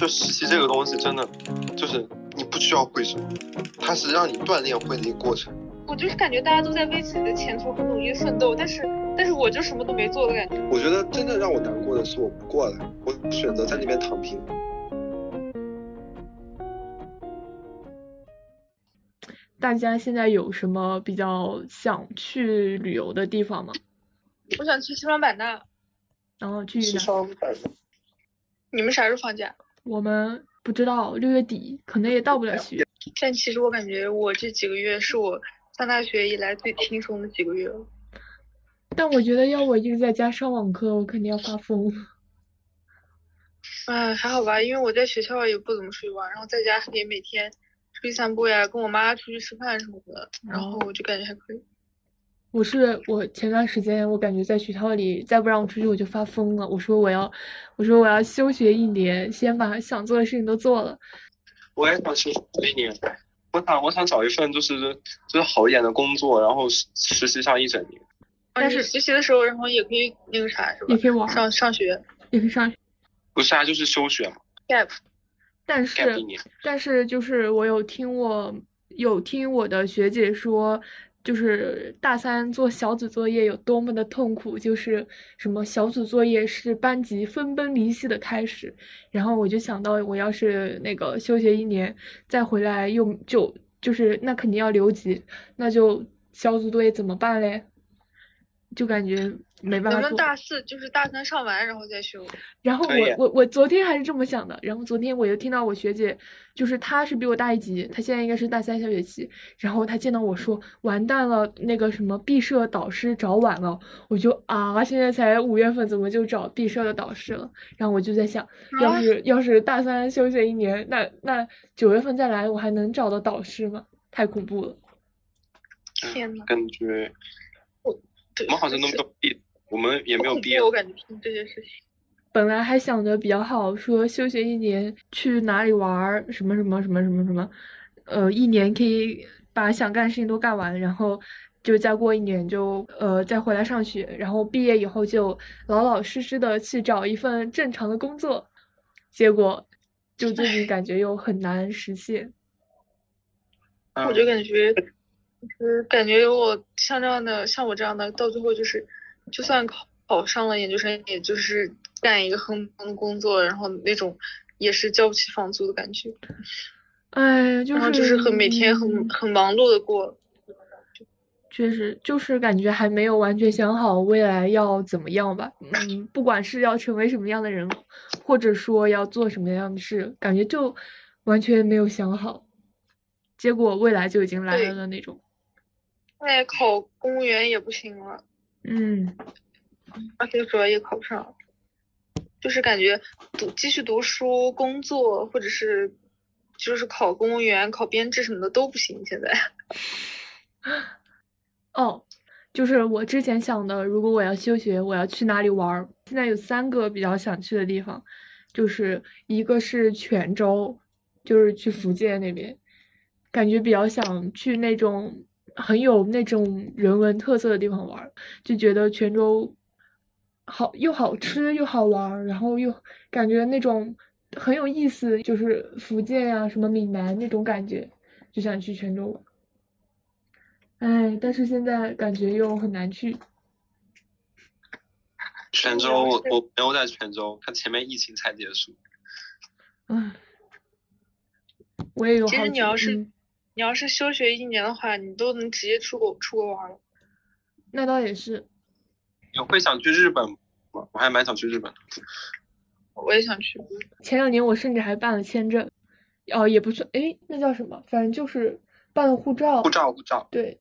就实习这个东西真的就是你不需要会什么，它是让你锻炼会的一个过程。我就是感觉大家都在为自己的前途很努力奋斗，但是但是我就什么都没做的感觉。我觉得真正让我难过的是我不过来，我选择在那边躺平。大家现在有什么比较想去旅游的地方吗？我想去西双版纳。然后去西双版纳。你们啥时候放假？我们不知道，六月底可能也到不了七月。但其实我感觉我这几个月是我上大学以来最轻松的几个月了。但我觉得要我一直在家上网课，我肯定要发疯。哎，还好吧，因为我在学校也不怎么出去玩，然后在家也每天。出去散步呀，跟我妈出去吃饭什么的，然后我就感觉还可以。我是我前段时间我感觉在学校里再不让我出去我就发疯了。我说我要，我说我要休学一年，先把想做的事情都做了。我也想休学一年，我想我想找一份就是就是好一点的工作，然后实习上一整年。但是实习的时候，然后也可以那个啥是吧？也可以玩上上学，也可以上。不是啊，就是休学嘛。gap。但是，但是就是我有听我有听我的学姐说，就是大三做小组作业有多么的痛苦，就是什么小组作业是班级分崩离析的开始。然后我就想到，我要是那个休学一年再回来，又就就是那肯定要留级，那就小组作业怎么办嘞？就感觉。没办法能不能大四就是大三上完然后再修？然后我我我昨天还是这么想的。然后昨天我又听到我学姐，就是她是比我大一级，她现在应该是大三下学期。然后她见到我说：“完蛋了，那个什么毕设导师找晚了。”我就啊，现在才五月份，怎么就找毕设的导师了？然后我就在想，要是要是大三休学一年，那那九月份再来，我还能找到导师吗？太恐怖了！天呐，感觉我我们好像都没有毕。我们也没有毕业。我感觉听这件事情，本来还想着比较好，说休学一年去哪里玩儿，什么什么什么什么什么，呃，一年可以把想干的事情都干完，然后就再过一年就呃再回来上学，然后毕业以后就老老实实的去找一份正常的工作。结果就最近感觉又很难实现。我就感觉，就是感觉我像这样的，像我这样的，到最后就是。就算考考上了研究生，也就是干一个很忙的工作，然后那种也是交不起房租的感觉。哎，就是就是很每天很很忙碌的过。确实，就是感觉还没有完全想好未来要怎么样吧。嗯，不管是要成为什么样的人，或者说要做什么样的事，感觉就完全没有想好，结果未来就已经来了的那种。那考公务员也不行了。嗯，而且主要也考不上，就是感觉读继续读书、工作，或者是就是考公务员、考编制什么的都不行。现在，哦，就是我之前想的，如果我要休学，我要去哪里玩？现在有三个比较想去的地方，就是一个是泉州，就是去福建那边，感觉比较想去那种。很有那种人文特色的地方玩，就觉得泉州好又好吃又好玩，然后又感觉那种很有意思，就是福建呀什么闽南那种感觉，就想去泉州玩。哎，但是现在感觉又很难去。泉州，我我朋友在泉州，他前面疫情才结束。唉，我也有。其实你要是。你要是休学一年的话，你都能直接出国出国玩了。那倒也是。你会想去日本吗？我还蛮想去日本的。我也想去。前两年我甚至还办了签证，哦，也不是，哎，那叫什么？反正就是办了护照。护照，护照。对。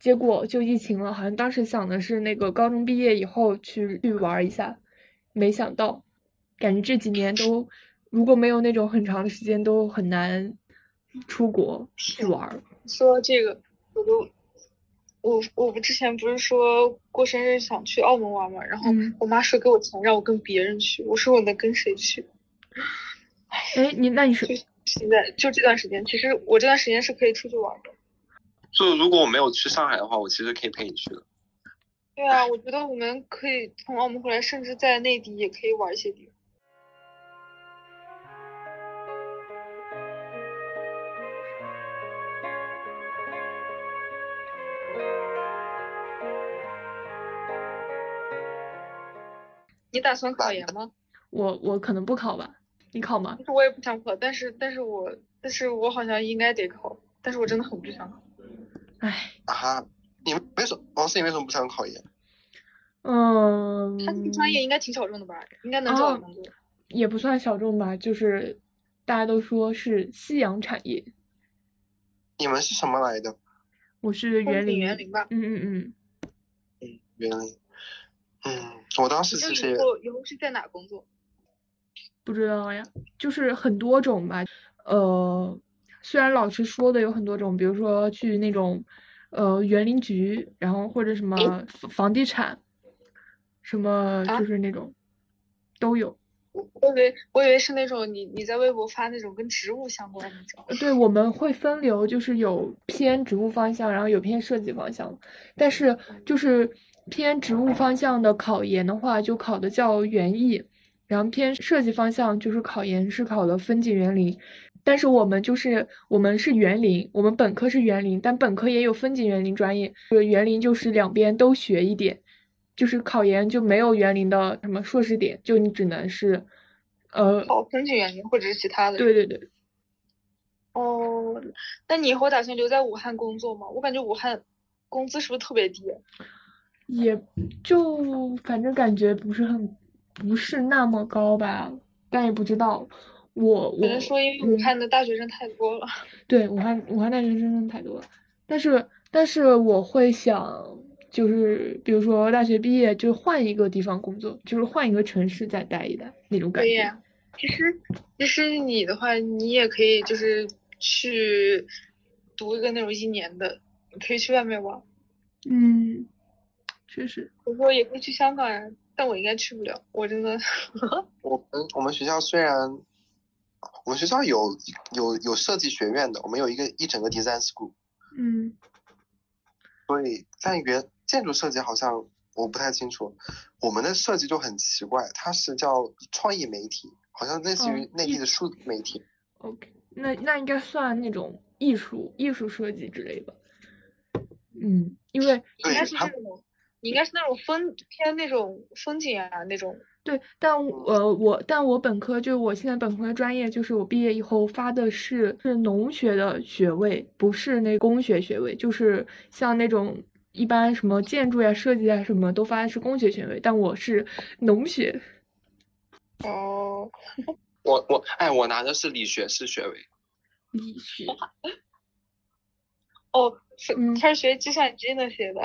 结果就疫情了，好像当时想的是那个高中毕业以后去去玩一下，没想到，感觉这几年都如果没有那种很长的时间，都很难。出国去玩。说这个，我都，我我不之前不是说过生日想去澳门玩嘛，然后我妈说给我钱让我跟别人去，我说我能跟谁去？哎，你那你说现在就这段时间，其实我这段时间是可以出去玩的。就如果我没有去上海的话，我其实可以陪你去的。对啊，我觉得我们可以从澳门回来，甚至在内地也可以玩一些地方。你打算考研 吗？我我可能不考吧，你考吗？我也不想考，但是但是我但是我好像应该得考，但是我真的很不想考。唉。啊，你为什么王思颖为什么不想考研？嗯。他这个专业应该挺小众的吧？应该能找到工作。也不算小众吧，就是大家都说是夕阳产业。你们是什么来的？我是园林。园林吧。嗯嗯嗯。嗯，园林。嗯，我当时其实以后以后是在哪工作？不知道呀，就是很多种吧。呃，虽然老师说的有很多种，比如说去那种呃园林局，然后或者什么房地产，什么就是那种都有。我以为我以为是那种你你在微博发那种跟植物相关的那种。对，我们会分流，就是有偏植物方向，然后有偏设计方向。但是就是偏植物方向的考研的话，就考的叫园艺；然后偏设计方向就是考研是考的风景园林。但是我们就是我们是园林，我们本科是园林，但本科也有风景园林专业。园林就是两边都学一点。就是考研就没有园林的什么硕士点，就你只能是，呃，考风景园林或者是其他的。对对对。哦，那你以后打算留在武汉工作吗？我感觉武汉工资是不是特别低？也就反正感觉不是很，不是那么高吧，但也不知道。我我。只能说因为武汉的大学生太多了。对，武汉武汉大学生真的太多了，但是但是我会想。就是比如说大学毕业就换一个地方工作，就是换一个城市再待一待那种感觉。对呀，其实其实你的话，你也可以就是去读一个那种一年的，可以去外面玩。嗯，确实。我说也可以去香港呀，但我应该去不了，我真的。我们我们学校虽然，我们学校有有有设计学院的，我们有一个一整个 design school。嗯。所以在原。建筑设计好像我不太清楚，我们的设计就很奇怪，它是叫创意媒体，好像类似于内地的数字媒体。OK，那那应该算那种艺术艺术设计之类的。嗯，因为应该是这种，应该是那种风偏那种风景啊那种。对，但呃我但我本科就我现在本科的专业就是我毕业以后发的是是农学的学位，不是那工学学位，就是像那种。一般什么建筑呀、设计啊，什么都发的是工学学位，但我是农学。哦，我我哎，我拿的是理学士学位。理学。哦，他是学计算机那些的。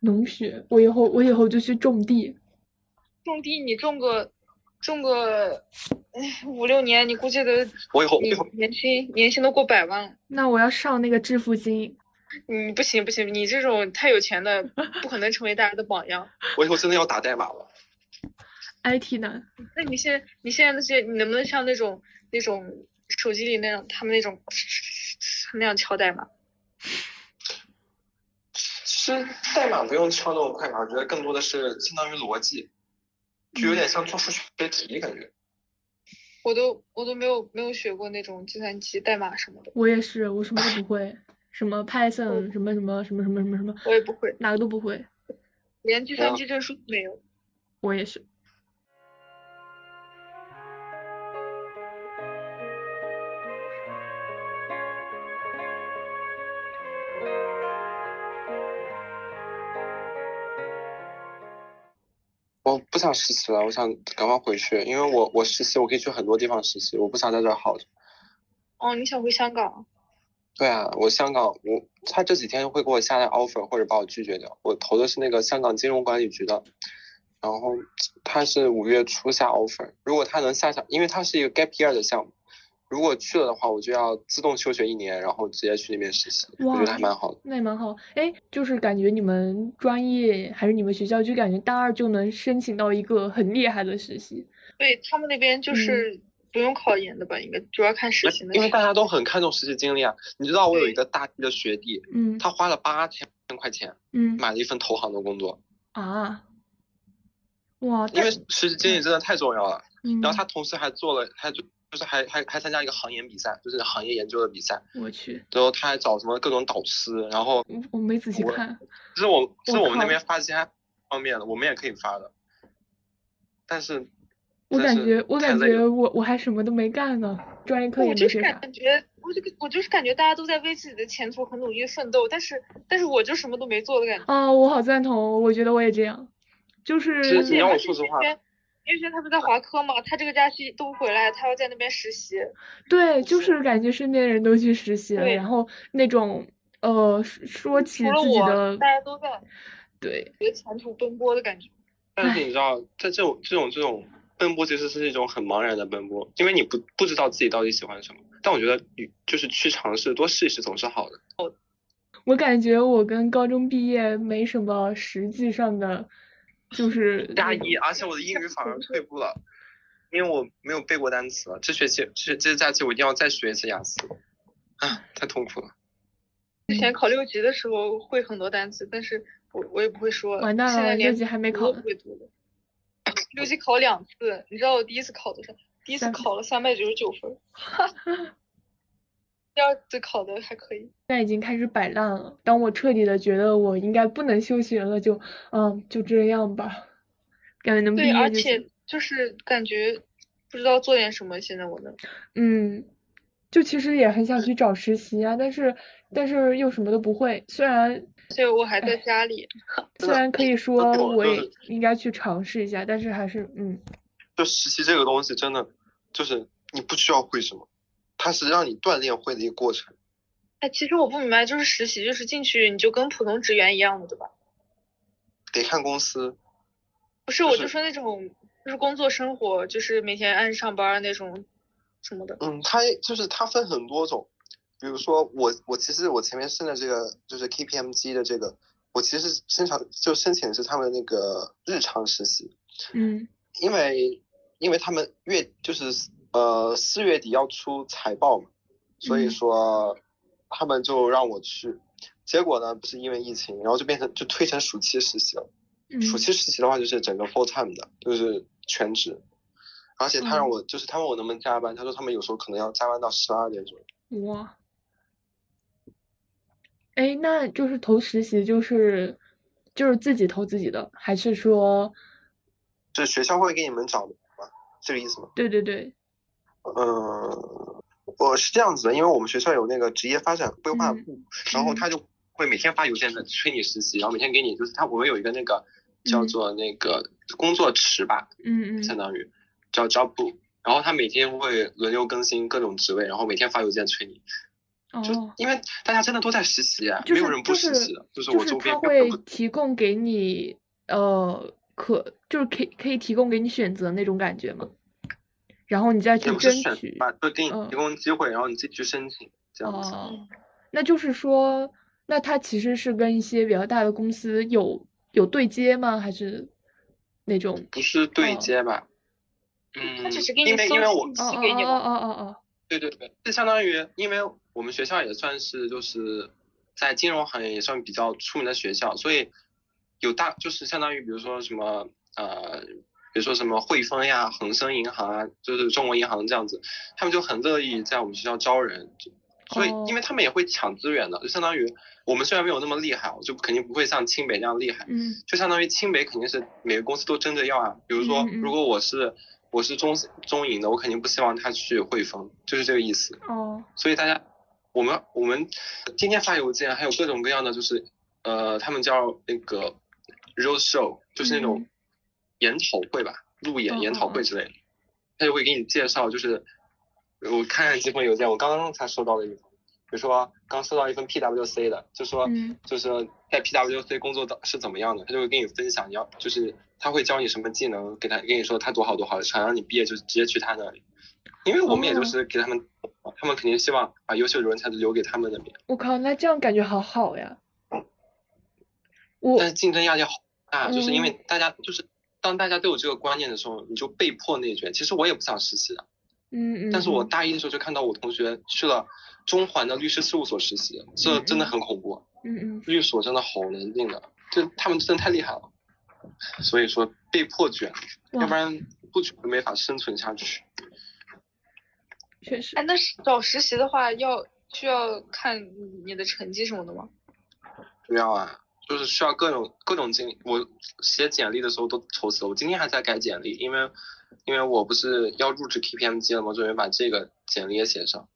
农学，我以后我以后就去种地。种地，你种个种个哎五六年，你估计都我以后年薪年薪都过百万了。那我要上那个致富经。你不行不行，你这种太有钱的不可能成为大家的榜样。我以后真的要打代码了。IT 男。那你现在你现在那些，你能不能像那种那种手机里那样，他们那种那样敲代码？其实代码不用敲那么快吧，我觉得更多的是相当于逻辑，就有点像做数学题感觉。我都我都没有没有学过那种计算机代码什么的。我也是，我什么都不会。什么 Python 什么什么什么什么什么什么，我也不会，哪个都不会，连计算机证书都没有。我也是。我不想实习了，我想赶快回去，因为我我实习我可以去很多地方实习，我不想在这耗着。哦，你想回香港？对啊，我香港，我他这几天会给我下来 offer 或者把我拒绝掉。我投的是那个香港金融管理局的，然后他是五月初下 offer。如果他能下下，因为他是一个 gap year 的项目，如果去了的话，我就要自动休学一年，然后直接去那边实习。我觉得还蛮好的。那也蛮好。哎，就是感觉你们专业还是你们学校，就感觉大二就能申请到一个很厉害的实习。对他们那边就是。不用考研的吧？应该主要看实习的。因为大家都很看重实习经历啊。你知道我有一个大一的学弟，嗯，他花了八千块钱，嗯，买了一份投行的工作。啊，哇！因为实习经历真的太重要了。嗯。然后他同时还做了，他就就是还还还参加一个行研比赛，就是行业研究的比赛。我去。最后他还找什么各种导师，然后我没仔细看。是我是我们那边发其他方面的，我们也可以发的。但是我感觉我感觉我我还什么都没干呢，专业课也没学啥。感觉我就我就是感觉大家都在为自己的前途很努力奋斗，但是但是我就什么都没做的感觉。啊，我好赞同，我觉得我也这样，就是你让我说实话。因为他不在华科嘛，他这个假期都不回来，他要在那边实习。对，就是感觉身边人都去实习了，然后那种呃，说起自己的，大家都在对觉得前途奔波的感觉。但是你知道，在这种这种这种奔波，其实是一种很茫然的奔波，因为你不不知道自己到底喜欢什么。但我觉得，就是去尝试，多试一试总是好的。我感觉我跟高中毕业没什么实际上的。就是加一，而且我的英语反而退步了，因为我没有背过单词了。这学期这这假期我一定要再学一次雅思，啊，太痛苦了。之前考六级的时候会很多单词，但是我我也不会说。完蛋了，六级还没考不会读。六级考两次，你知道我第一次考多少？第一次考了三百九十九分。第二次考的还可以，现在已经开始摆烂了。当我彻底的觉得我应该不能休学了，就嗯，就这样吧。感觉能毕业对，而且就是感觉不知道做点什么。现在我能，嗯，就其实也很想去找实习啊，但是但是又什么都不会。虽然，所以我还在家里。虽然可以说 我也应该去尝试一下，但是还是嗯。就实习这个东西，真的就是你不需要会什么。它是让你锻炼会的一个过程。哎，其实我不明白，就是实习，就是进去你就跟普通职员一样的，对吧？得看公司。不是，我就说那种，就是工作生活，就是每天按时上班那种，什么的。嗯，它就是它分很多种，比如说我我其实我前面申的这个就是 KPMG 的这个，我其实申请就申请的是他们那个日常实习。嗯。因为因为他们月就是。呃，四月底要出财报嘛，所以说他们就让我去，结果呢不是因为疫情，然后就变成就推成暑期实习了。暑期实习的话就是整个 full time 的，就是全职，而且他让我就是他问我能不能加班，他说他们有时候可能要加班到十二点左右。哇，哎，那就是投实习就是就是自己投自己的，还是说？是学校会给你们找的吗？这个意思吗？对对对。嗯，我是这样子的，因为我们学校有那个职业发展规划部，然后他就会每天发邮件在催你实习，然后每天给你就是他我们有一个那个叫做那个工作池吧，嗯嗯，相当于叫 job 部，然后他每天会轮流更新各种职位，然后每天发邮件催你，就因为大家真的都在实习啊，没有人不实习的，就是我周边他会提供给你呃可就是可以可以提供给你选择那种感觉吗？然后你再去争取，就给你提供机会，然后你自己去申请，这样子。那就是说，那他其实是跟一些比较大的公司有有对接吗？还是那种？不是对接吧？嗯，他只是给你因为因为我给你哦哦哦哦。对对对，这相当于，因为我们学校也算是就是在金融行业也算比较出名的学校，所以有大就是相当于比如说什么呃。比如说什么汇丰呀、恒生银行啊，就是中国银行这样子，他们就很乐意在我们学校招人，所以因为他们也会抢资源的，就相当于我们虽然没有那么厉害，就肯定不会像清北那样厉害，嗯，就相当于清北肯定是每个公司都争着要啊。比如说，如果我是我是中中银的，我肯定不希望他去汇丰，就是这个意思。哦，所以大家，我们我们今天发邮件还有各种各样的，就是呃，他们叫那个 road show，就是那种。研讨会吧，路演研讨会之类的，他就会给你介绍。就是我看看几封邮件，我刚刚才收到了一封，比如说刚收到一份 PWC 的，就说就是在 PWC 工作的是怎么样的，他就会跟你分享，你要就是他会教你什么技能，给他跟你说他多好多好，想让你毕业就直接去他那里。因为我们也就是给他们，他们肯定希望把优秀的人才留给他们那边。我靠，那这样感觉好好呀。我但是竞争压力好大，就是因为大家就是。当大家都有这个观念的时候，你就被迫内卷。其实我也不想实习的，嗯嗯。但是我大一的时候就看到我同学去了中环的律师事务所实习，这真的很恐怖。嗯嗯。律所真的好难进的，就他们真的太厉害了。所以说被迫卷，要不然不卷就没法生存下去。确实。哎，那找实习的话，要需要看你的成绩什么的吗？需要啊，就是需要各种各种经历。我写简历的时候都愁死了。我今天还在改简历，因为因为我不是要入职 KPMG 了吗？准备把这个简历也写上。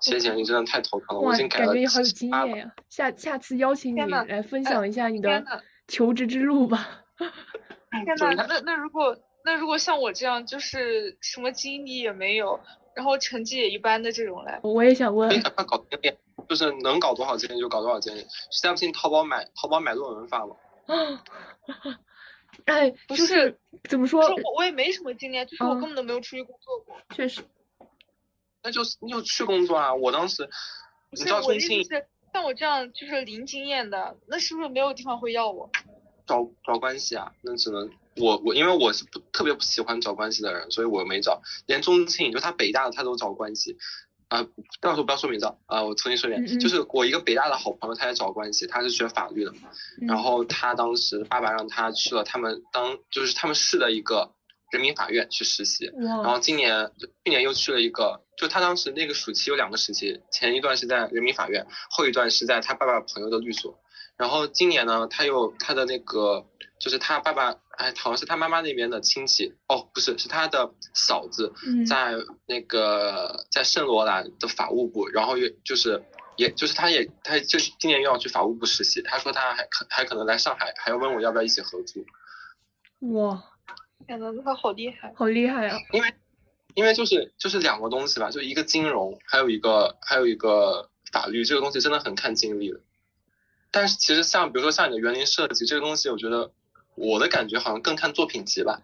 写简历真的太头疼了，我已经改了。感觉你好有经验呀！下下次邀请你来分享一下你的 求职之路吧。天呐，那那如果那如果像我这样，就是什么经历也没有，然后成绩也一般的这种嘞？我也想问。搞经历，就是能搞多少经历就搞多少经历。实在不行，淘宝买淘宝买论文发吗？哎，不是怎么说？我我也没什么经验，就是我根本都没有出去工作过。确实。那就是你就去工作啊！我当时，你知道重庆，像我这样就是零经验的，那是不是没有地方会要我？找找关系啊，那只能我我因为我是不特别不喜欢找关系的人，所以我没找。连重庆就他北大的他都找关系，啊，到时候不要说名字啊，我重新说一遍，就是我一个北大的好朋友，他在找关系，他是学法律的，然后他当时爸爸让他去了他们当就是他们市的一个。人民法院去实习，然后今年去年又去了一个，就他当时那个暑期有两个时期，前一段是在人民法院，后一段是在他爸爸朋友的律所。然后今年呢，他又他的那个就是他爸爸，哎，好像是他妈妈那边的亲戚，哦，不是，是他的嫂子，在那个在圣罗兰的法务部，然后又就是也就是他也他就是今年又要去法务部实习，他说他还可还可能来上海，还要问我要不要一起合租。哇。天呐，他好厉害，好厉害啊！因为，因为就是就是两个东西吧，就一个金融，还有一个还有一个法律，这个东西真的很看经历的。但是其实像比如说像你的园林设计这个东西，我觉得我的感觉好像更看作品集吧。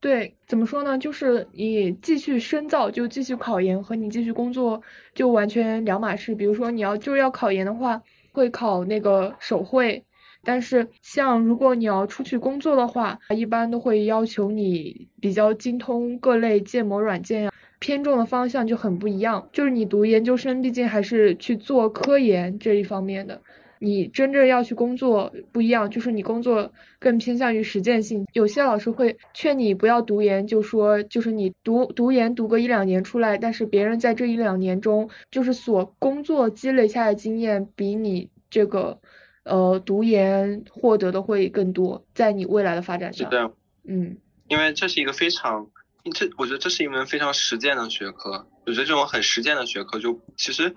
对，怎么说呢？就是你继续深造，就继续考研，和你继续工作就完全两码事。比如说你要就是要考研的话，会考那个手绘。但是，像如果你要出去工作的话，一般都会要求你比较精通各类建模软件呀，偏重的方向就很不一样。就是你读研究生，毕竟还是去做科研这一方面的，你真正要去工作不一样，就是你工作更偏向于实践性。有些老师会劝你不要读研，就说就是你读读研读个一两年出来，但是别人在这一两年中，就是所工作积累下的经验比你这个。呃，读研获得的会更多，在你未来的发展上。是的，嗯，因为这是一个非常，这我觉得这是一门非常实践的学科。我觉得这种很实践的学科，就其实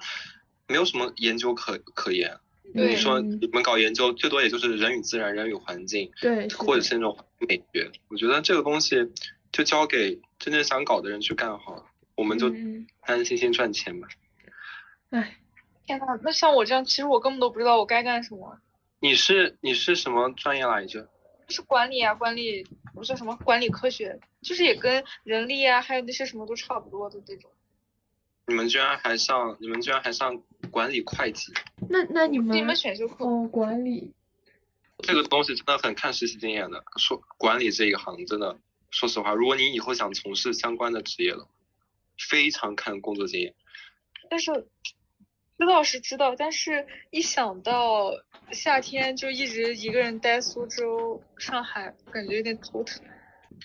没有什么研究可可言。你说你们搞研究，最多也就是人与自然、人与环境，对，或者是那种美学。我觉得这个东西就交给真正想搞的人去干好了，我们就安安心心赚钱吧。唉。天呐，那像我这样，其实我根本都不知道我该干什么。你是你是什么专业来着？是管理啊，管理不是什么管理科学，就是也跟人力啊，还有那些什么都差不多的这种。你们居然还上，你们居然还上管理会计？那那你们你们选修课哦，管理。这个东西真的很看实习经验的。说管理这一行真的，说实话，如果你以后想从事相关的职业了，非常看工作经验。但是。知道是知道，但是一想到夏天就一直一个人待苏州、上海，感觉有点头疼。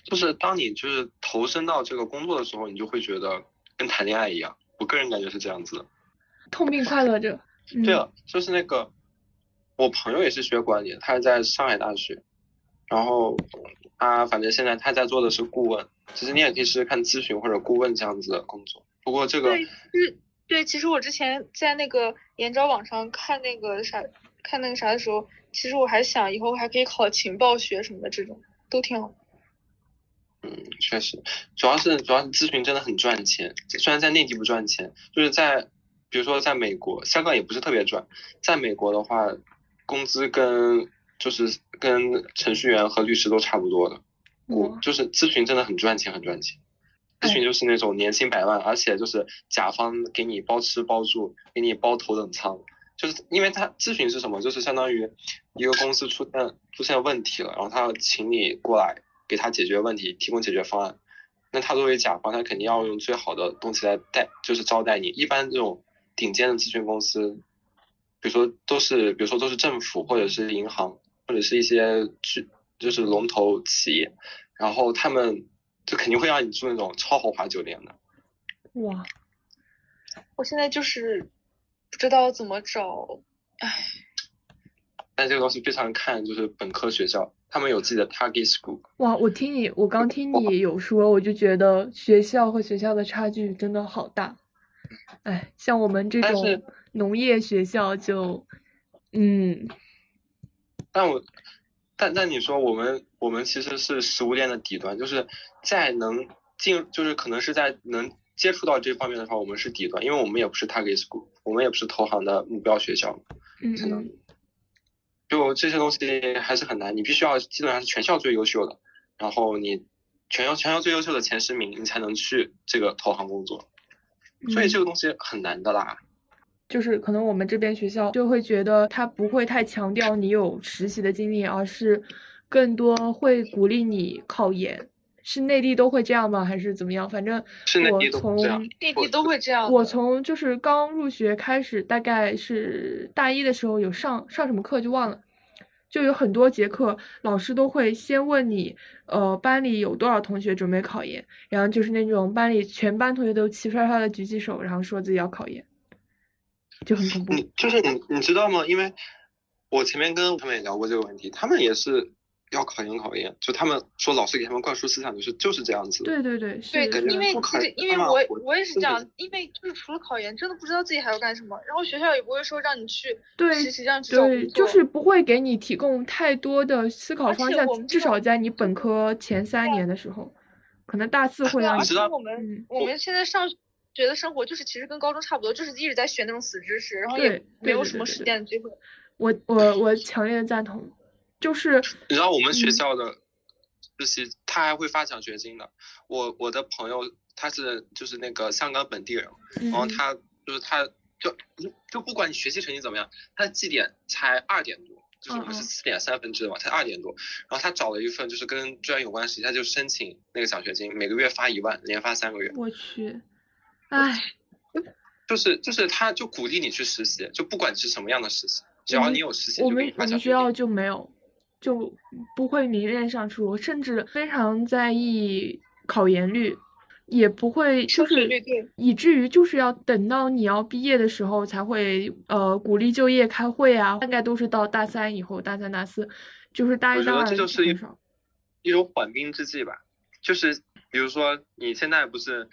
就是当你就是投身到这个工作的时候，你就会觉得跟谈恋爱一样。我个人感觉是这样子的，痛并快乐着。对了，就是那个我朋友也是学管理，他是在上海大学，然后他反正现在他在做的是顾问。其实你也可以试试看咨询或者顾问这样子的工作。不过这个。对，其实我之前在那个研招网上看那个啥，看那个啥的时候，其实我还想以后还可以考情报学什么的，这种都挺好。嗯，确实，主要是主要是咨询真的很赚钱，虽然在内地不赚钱，就是在比如说在美国，香港也不是特别赚，在美国的话，工资跟就是跟程序员和律师都差不多的，我就是咨询真的很赚钱，很赚钱。咨询就是那种年薪百万，而且就是甲方给你包吃包住，给你包头等舱，就是因为他咨询是什么，就是相当于一个公司出现出现问题了，然后他要请你过来给他解决问题，提供解决方案。那他作为甲方，他肯定要用最好的东西来带，就是招待你。一般这种顶尖的咨询公司，比如说都是，比如说都是政府或者是银行或者是一些巨就是龙头企业，然后他们。就肯定会让你住那种超豪华酒店的。哇！我现在就是不知道怎么找，唉。但这个东西非常看就是本科学校，他们有自己的 target school。哇，我听你，我刚听你有说，我就觉得学校和学校的差距真的好大。哎，像我们这种农业学校就，嗯。但我，但但你说我们我们其实是食物链的底端，就是在能进，就是可能是在能接触到这方面的话，我们是底端，因为我们也不是 target school，我们也不是投行的目标学校。嗯嗯。就这些东西还是很难，你必须要基本上是全校最优秀的，然后你全校全校最优秀的前十名，你才能去这个投行工作，所以这个东西很难的啦。就是可能我们这边学校就会觉得他不会太强调你有实习的经历，而是更多会鼓励你考研。是内地都会这样吗？还是怎么样？反正我从内地都会这样。我从就是刚入学开始，大概是大一的时候有上上什么课就忘了，就有很多节课，老师都会先问你，呃，班里有多少同学准备考研，然后就是那种班里全班同学都齐刷刷的举起手，然后说自己要考研，就很恐怖。就是你你知道吗？因为我前面跟他们也聊过这个问题，他们也是。要考研考研，就他们说老师给他们灌输思想就是就是这样子。对对对，对，因为其实因为我我也是这样，因为就是除了考研，真的不知道自己还要干什么。然后学校也不会说让你去实习，让你去找对，就是不会给你提供太多的思考方向。至少在你本科前三年的时候，可能大四会让你。而且我们我们现在上学的生活就是其实跟高中差不多，就是一直在学那种死知识，然后也没有什么实践的机会。我我我强烈的赞同。就是你知道我们学校的实习，他还会发奖学金的。我我的朋友他是就是那个香港本地人，然后他就是他就就不管你学习成绩怎么样，他的绩点才二点多，就是我们是四点三分制的嘛，才二点多。然后他找了一份就是跟专业有关实习，他就申请那个奖学金，每个月发一万，连发三个月。我去，唉，就是就是他就鼓励你去实习，就不管是什么样的实习，只要你有实习，我们我们学校就没有。就不会迷恋上出，甚至非常在意考研率，也不会就是以至于就是要等到你要毕业的时候才会呃鼓励就业开会啊，大概都是到大三以后，大三大四，就是大一大二很少。一种缓兵之计吧，就是比如说你现在不是。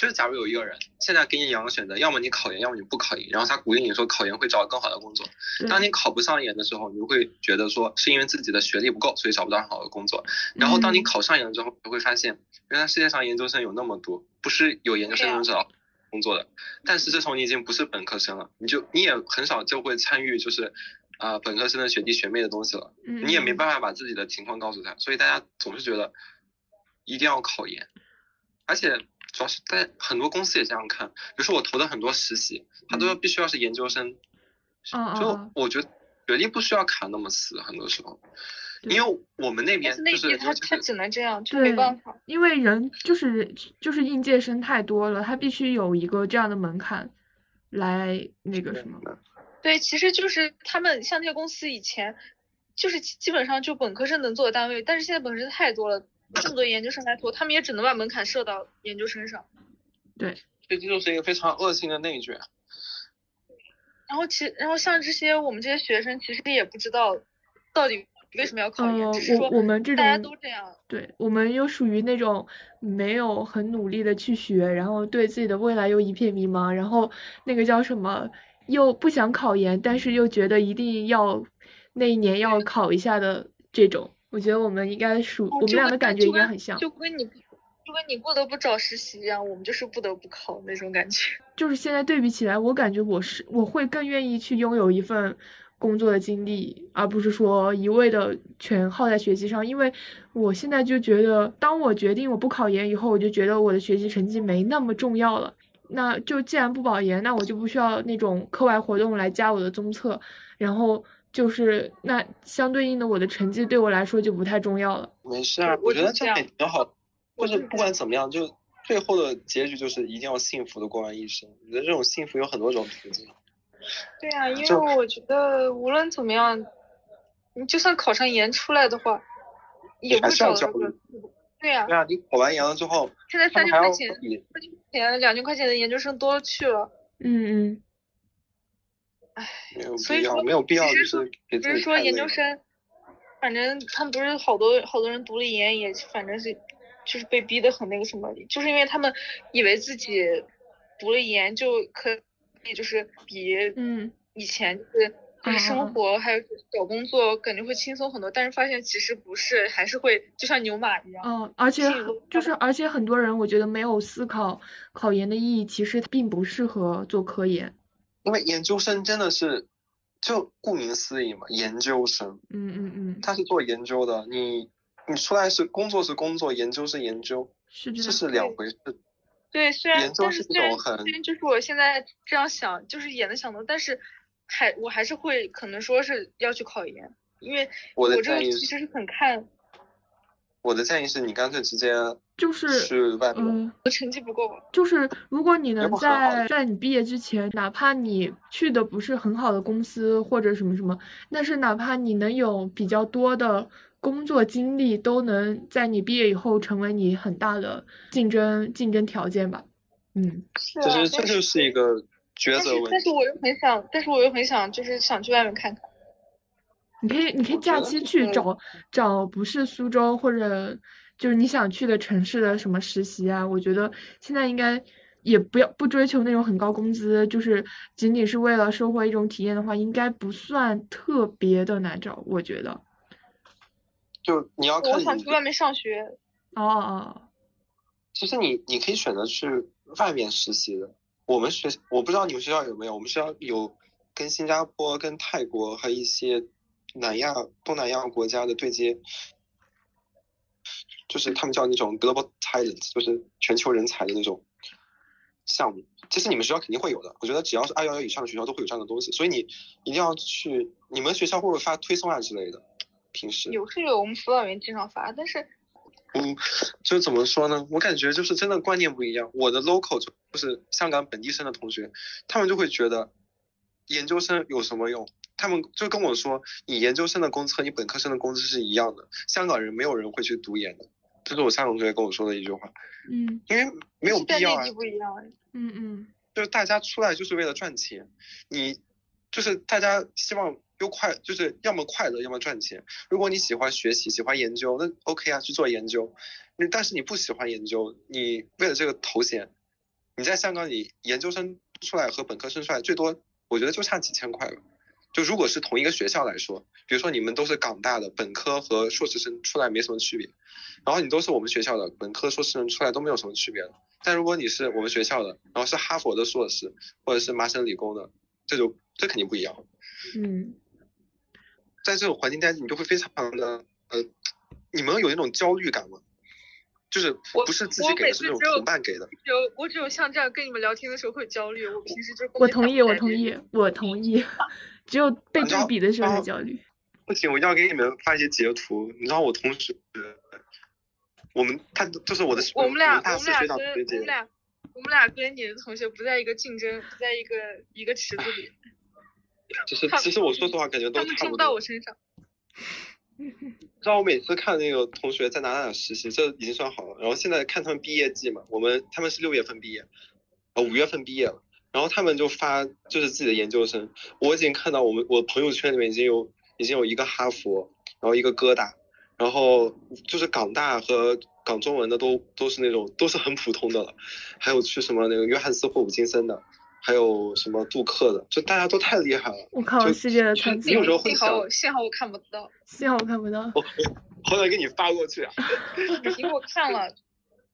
就是假如有一个人现在给你两个选择，要么你考研，要么你不考研，然后他鼓励你说考研会找更好的工作。当你考不上研的时候，你就会觉得说是因为自己的学历不够，所以找不到很好的工作。然后当你考上研了之后，你会发现原来世界上研究生有那么多，不是有研究生能找到工作的。但是这时候你已经不是本科生了，你就你也很少就会参与就是啊本科生的学弟学妹的东西了。你也没办法把自己的情况告诉他，所以大家总是觉得一定要考研，而且。主要是在很多公司也这样看，比如说我投的很多实习，他都要必须要是研究生，就我觉得学历不需要卡那么死，很多时候，因为我们那边就是他他只能这样，就没办法，因为人就是就是应届生太多了，他必须有一个这样的门槛来那个什么。对，其实就是他们像那些公司以前就是基本上就本科生能做的单位，但是现在本科生太多了。这么多研究生来投，他们也只能把门槛设到研究生上。对，这就是一个非常恶性的内卷。然后其然后像这些我们这些学生，其实也不知道到底为什么要考研，只是说我们这种大家都这样。对，我们又属于那种没有很努力的去学，然后对自己的未来又一片迷茫，然后那个叫什么，又不想考研，但是又觉得一定要那一年要考一下的这种。我觉得我们应该属我们俩的感觉应该很像，就跟你就跟你不得不找实习一样，我们就是不得不考那种感觉。就是现在对比起来，我感觉我是我会更愿意去拥有一份工作的经历，而不是说一味的全耗在学习上。因为我现在就觉得，当我决定我不考研以后，我就觉得我的学习成绩没那么重要了。那就既然不保研，那我就不需要那种课外活动来加我的综测，然后。就是那相对应的，我的成绩对我来说就不太重要了。没事啊，我觉得这样也挺好。就是不管怎么样，就最后的结局就是一定要幸福的过完一生。你的这种幸福有很多种途径。对啊，因为我觉得无论怎么样，你就算考上研出来的话，也不找到个。对呀。对啊，你考完研了之后，现在三千块钱、三千块钱、两千块钱的研究生多了去了。嗯嗯。唉，没有所以说，没有必要就其实说是给不是说。研究生，反正他们不是好多好多人读了研也反正是就是被逼得很那个什么，就是因为他们以为自己读了研就可以就是比嗯以前就是生嗯活还有找工作感觉会轻松很多，但是发现其实不是，还是会就像牛马一样。嗯，而且就是而且很多人我觉得没有思考考研的意义，其实并不适合做科研。因为研究生真的是，就顾名思义嘛，研究生嗯嗯嗯，他是做研究的，你你出来是工作是工作，研究是研究，是这是两回事。对，虽然研究是但是虽然这种很虽然就是我现在这样想，就是也能想到，但是还我还是会可能说是要去考研，因为我这个其实是很看我的建议是你干脆直接就是。嗯。我成绩不够。就是如果你能在在你毕业之前，哪怕你去的不是很好的公司或者什么什么，但是哪怕你能有比较多的工作经历，都能在你毕业以后成为你很大的竞争竞争条件吧。嗯是啊，其实这就是一个抉择问题。但是我又很想，但是我又很想，就是想去外面看看。你可以你可以假期去嗯找找不是苏州或者就是你想去的城市的什么实习啊，我觉得现在应该。也不要不追求那种很高工资，就是仅仅是为了收获一种体验的话，应该不算特别的难找，我觉得。就你要看你我想去外面上学，哦哦，其实你你可以选择去外面实习的。我们学我不知道你们学校有没有，我们学校有跟新加坡、跟泰国和一些南亚、东南亚国家的对接，就是他们叫那种 global talent，就是全球人才的那种项目。其实你们学校肯定会有的，我觉得只要是二幺幺以上的学校都会有这样的东西，所以你一定要去。你们学校会不会发推送啊之类的？平时有是有，我们辅导员经常发，但是嗯，就怎么说呢？我感觉就是真的观念不一样。我的 local 就就是香港本地生的同学，他们就会觉得研究生有什么用？他们就跟我说，你研究生的工资和你本科生的工资是一样的。香港人没有人会去读研的，这是我香港同学跟我说的一句话。嗯因为没有必要啊内地，不一样。嗯嗯就是大家出来就是为了赚钱，你就是大家希望又快，就是要么快乐，要么赚钱。如果你喜欢学习，喜欢研究，那 OK 啊，去做研究。你但是你不喜欢研究，你为了这个头衔，你在香港你研究生出来和本科生出来最多，我觉得就差几千块了。就如果是同一个学校来说，比如说你们都是港大的本科和硕士生出来没什么区别，然后你都是我们学校的本科、硕士生出来都没有什么区别了。但如果你是我们学校的，然后是哈佛的硕士，或者是麻省理工的，这就这肯定不一样。嗯，在这种环境待着，你就会非常的呃，你们有那种焦虑感吗？就是我不是自我己给的，是那种每次只有同伴给的。有我只有像这样跟你们聊天的时候会焦虑，我平时就是我同意，我同意，我同意。只有被你知道对比的时候才焦虑。不行，我一定要给你们发一些截图。你知道我同学，我们他就是我的我们俩，我们俩跟我们，俩，我们俩跟你的同学不在一个竞争，不在一个一个池子里，就是其实我说实话，感觉都他们争不到差不多。我身上。让我每次看那个同学在哪哪哪实习，这已经算好了。然后现在看他们毕业季嘛，我们他们是六月份毕业，呃五月份毕业了，然后他们就发就是自己的研究生。我已经看到我们我朋友圈里面已经有已经有一个哈佛，然后一个哥大，然后就是港大和港中文的都都是那种都是很普通的了，还有去什么那个约翰斯霍普金森的，还有什么杜克的，就大家都太厉害了。我靠，就世界的就残你有时，候会想幸好，我幸好我看不到，幸好我看不到。我好想给你发过去啊。你给我看了，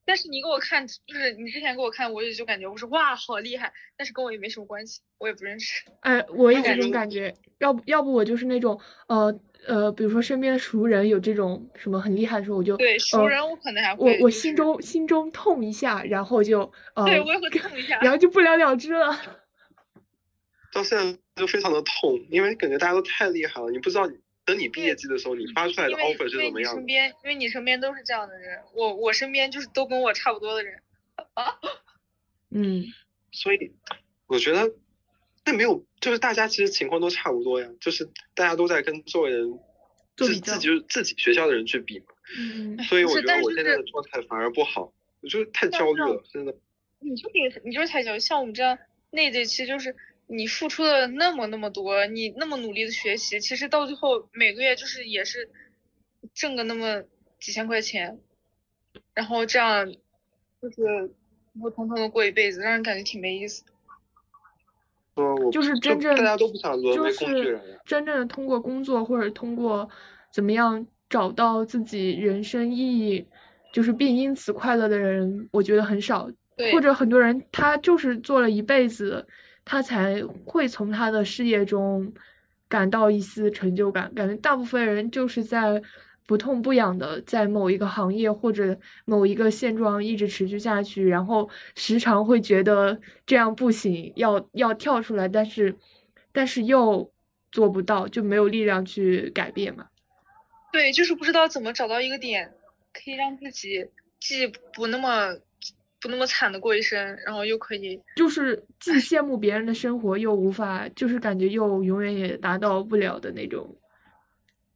但是你给我看，就是你之前给我看，我也就感觉我说哇好厉害，但是跟我也没什么关系，我也不认识。哎，我也那我就这种感觉，要不要不我就是那种呃呃，比如说身边的熟人有这种什么很厉害的时候，我就对熟呃人我可能还会就是我心中心中痛一下，然后就呃，对我也会痛一下。然后就不了了之了。到现在就非常的痛，因为感觉大家都太厉害了，你不知道你等你毕业季的时候，你发出来的 offer 是怎么样的。身边，因为你身边都是这样的人，我我身边就是都跟我差不多的人。啊嗯，所以我觉得那没有，就是大家其实情况都差不多呀，就是大家都在跟周围人自自己自己学校的人去比嘛，嗯嗯所以我觉得我现在的状态反而不好，我就是太焦虑了，真的。你就你你就是太焦虑，像我们这样内地，其实就是你付出了那么那么多，你那么努力的学习，其实到最后每个月就是也是挣个那么几千块钱，然后这样就是普普通通的过一辈子，让人感觉挺没意思。就是真正大家都不想沦为工具人。真正的通过工作或者通过怎么样找到自己人生意义，就是并因此快乐的人，我觉得很少。或者很多人他就是做了一辈子，他才会从他的事业中感到一丝成就感。感觉大部分人就是在。不痛不痒的在某一个行业或者某一个现状一直持续下去，然后时常会觉得这样不行，要要跳出来，但是但是又做不到，就没有力量去改变嘛。对，就是不知道怎么找到一个点，可以让自己既不那么不那么惨的过一生，然后又可以就是既羡慕别人的生活，又无法就是感觉又永远也达到不了的那种。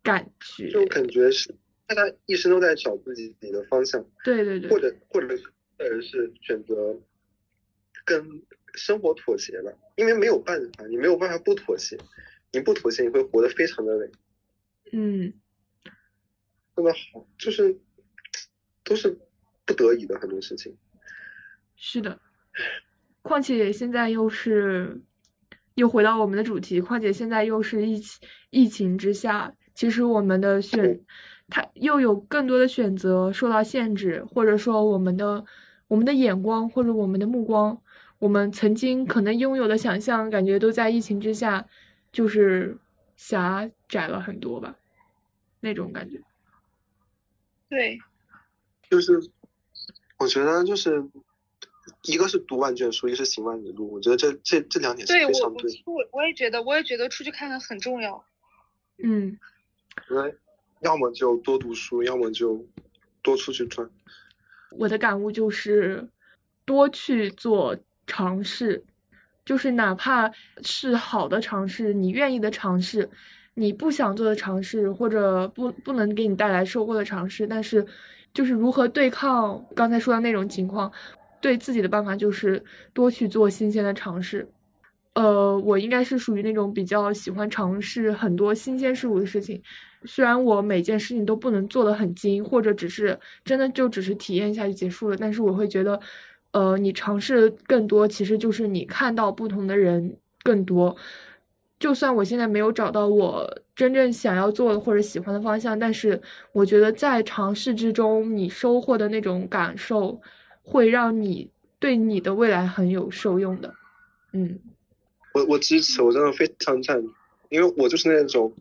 感觉就感觉是大家一生都在找自己的方向，对对对，或者或者有人是选择跟生活妥协了，因为没有办法，你没有办法不妥协，你不妥协你会活得非常的累。嗯，真的好，就是都是不得已的很多事情。是的，况且现在又是又回到我们的主题，况且现在又是疫情疫情之下。其实我们的选，他又有更多的选择受到限制，或者说我们的我们的眼光或者我们的目光，我们曾经可能拥有的想象，感觉都在疫情之下，就是狭窄了很多吧，那种感觉。对，就是我觉得就是一个是读万卷书，一个是行万里路，我觉得这这这两点是非常对。我我我也觉得，我也觉得出去看看很重要。嗯。因为要么就多读书，要么就多出去转。我的感悟就是多去做尝试，就是哪怕是好的尝试，你愿意的尝试，你不想做的尝试，或者不不能给你带来收获的尝试，但是就是如何对抗刚才说的那种情况，对自己的办法就是多去做新鲜的尝试。呃，我应该是属于那种比较喜欢尝试很多新鲜事物的事情，虽然我每件事情都不能做得很精，或者只是真的就只是体验一下就结束了，但是我会觉得，呃，你尝试更多，其实就是你看到不同的人更多。就算我现在没有找到我真正想要做的或者喜欢的方向，但是我觉得在尝试之中，你收获的那种感受，会让你对你的未来很有受用的，嗯。我我支持，我真的非常赞同，因为我就是那种，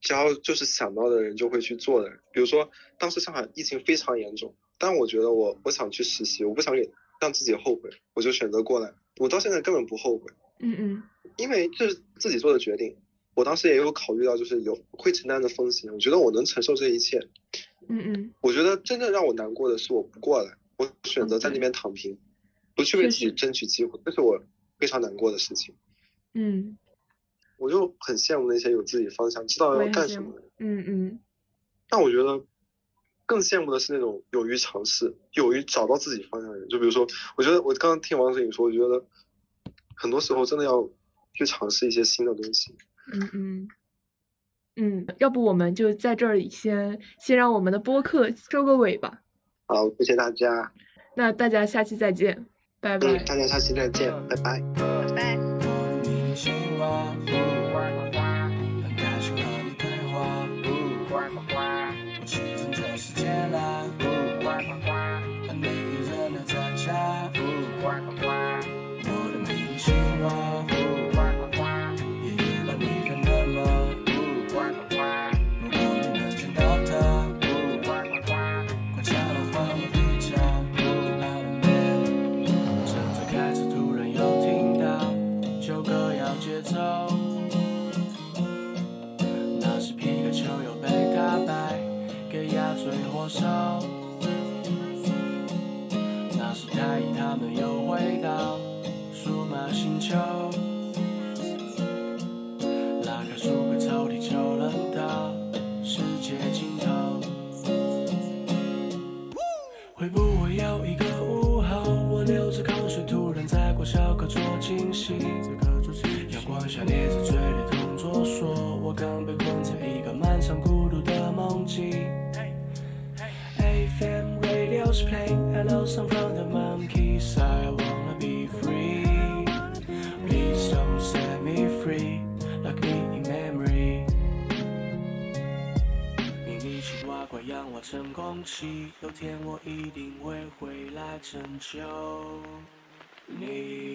只要就是想到的人就会去做的人。比如说当时上海疫情非常严重，但我觉得我我想去实习，我不想给让自己后悔，我就选择过来。我到现在根本不后悔。嗯嗯。因为这是自己做的决定，我当时也有考虑到就是有会承担的风险，我觉得我能承受这一切。嗯嗯。我觉得真正让我难过的是我不过来，我选择在那边躺平，不去为自己争取机会，这是我非常难过的事情。嗯，我就很羡慕那些有自己方向、知道要干什么的人。嗯嗯。但我觉得更羡慕的是那种勇于尝试、勇于找到自己方向的人。就比如说，我觉得我刚刚听王子颖说，我觉得很多时候真的要去尝试一些新的东西。嗯嗯。嗯，要不我们就在这里先先让我们的播客收个尾吧。好，谢谢大家。那大家下期再见，拜拜。大家下期再见，拜拜。拜拯救你